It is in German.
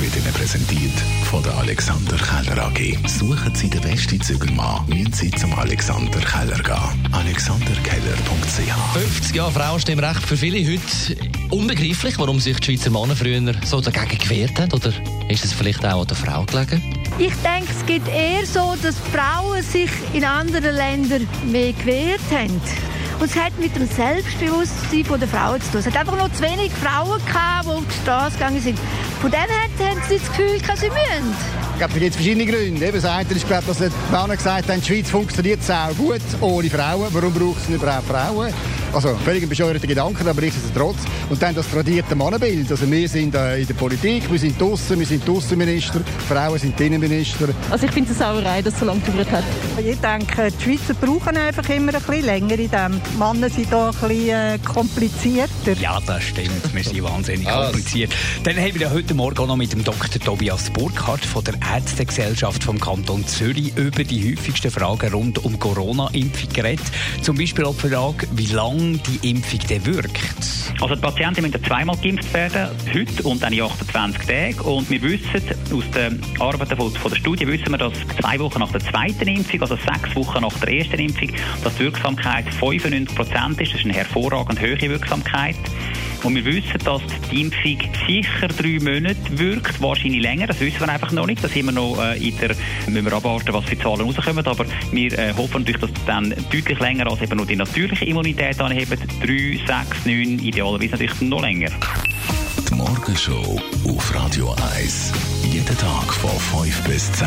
wird Ihnen präsentiert von der Alexander Keller AG. Suchen Sie den besten Zügelmann, müssen Sie zum Alexander Keller gehen. AlexanderKeller.ch 50 Jahre Frauenstimmrecht für viele heute unbegreiflich, warum sich die Schweizer Männer früher so dagegen gewehrt haben. Oder ist es vielleicht auch an der Frau gelegen? Ich denke, es gibt eher so, dass Frauen sich in anderen Ländern mehr gewehrt haben. Und es hat mit dem Selbstbewusstsein der Frauen zu tun. Es hat einfach noch zu wenig Frauen gehabt, die auf die Straße gegangen sind. Von dem her haben sie das Gefühl, dass sie müssen. Ich glaube, da gibt es verschiedene Gründe. Eben, das eine ist, glaube, dass die Männer gesagt haben, die Schweiz funktioniert sehr gut ohne Frauen. Warum braucht es überhaupt Frauen? Also völlig ein bescheuerter Gedanke, aber nichtsdestotrotz. Und dann das tradierte Mannenbild. Also wir sind äh, in der Politik, wir sind draussen, wir sind Außenminister, Frauen sind Innenminister. Also ich finde es eine Sauerei, dass es so lange gedauert hat. Ich denke, die Schweizer brauchen einfach immer ein bisschen länger in dem. Die Männer sind hier ein bisschen äh, komplizierter. Ja, das stimmt. Wir sind wahnsinnig kompliziert. Dann haben wir ja heute Morgen noch mit dem Dr. Tobias Burkhardt von der Ärztegesellschaft vom Kanton Zürich über die häufigsten Fragen rund um Corona-Impfung geredet. Zum Beispiel auch die Frage, wie lange die Impfung denn wirkt. Also die Patienten müssen zweimal geimpft werden, heute und dann in 28 Tagen. Und wir wissen aus den Arbeiten von der Studie, wissen wir, dass zwei Wochen nach der zweiten Impfung, also sechs Wochen nach der ersten Impfung, dass die Wirksamkeit 95 Prozent ist. Das ist eine hervorragend hohe Wirksamkeit. Und wir wissen, dass die Impfung sicher drei Monate wirkt, wahrscheinlich länger. Das wissen wir einfach noch nicht. Da sind wir noch äh, in der, müssen wir abwarten, was für Zahlen rauskommen. Aber wir äh, hoffen natürlich, dass dann deutlich länger als eben nur die natürliche Immunität anheben. Drei, sechs, neun, idealerweise natürlich noch länger. Die Morgenshow auf Radio 1. Jeden Tag von 5 bis 10.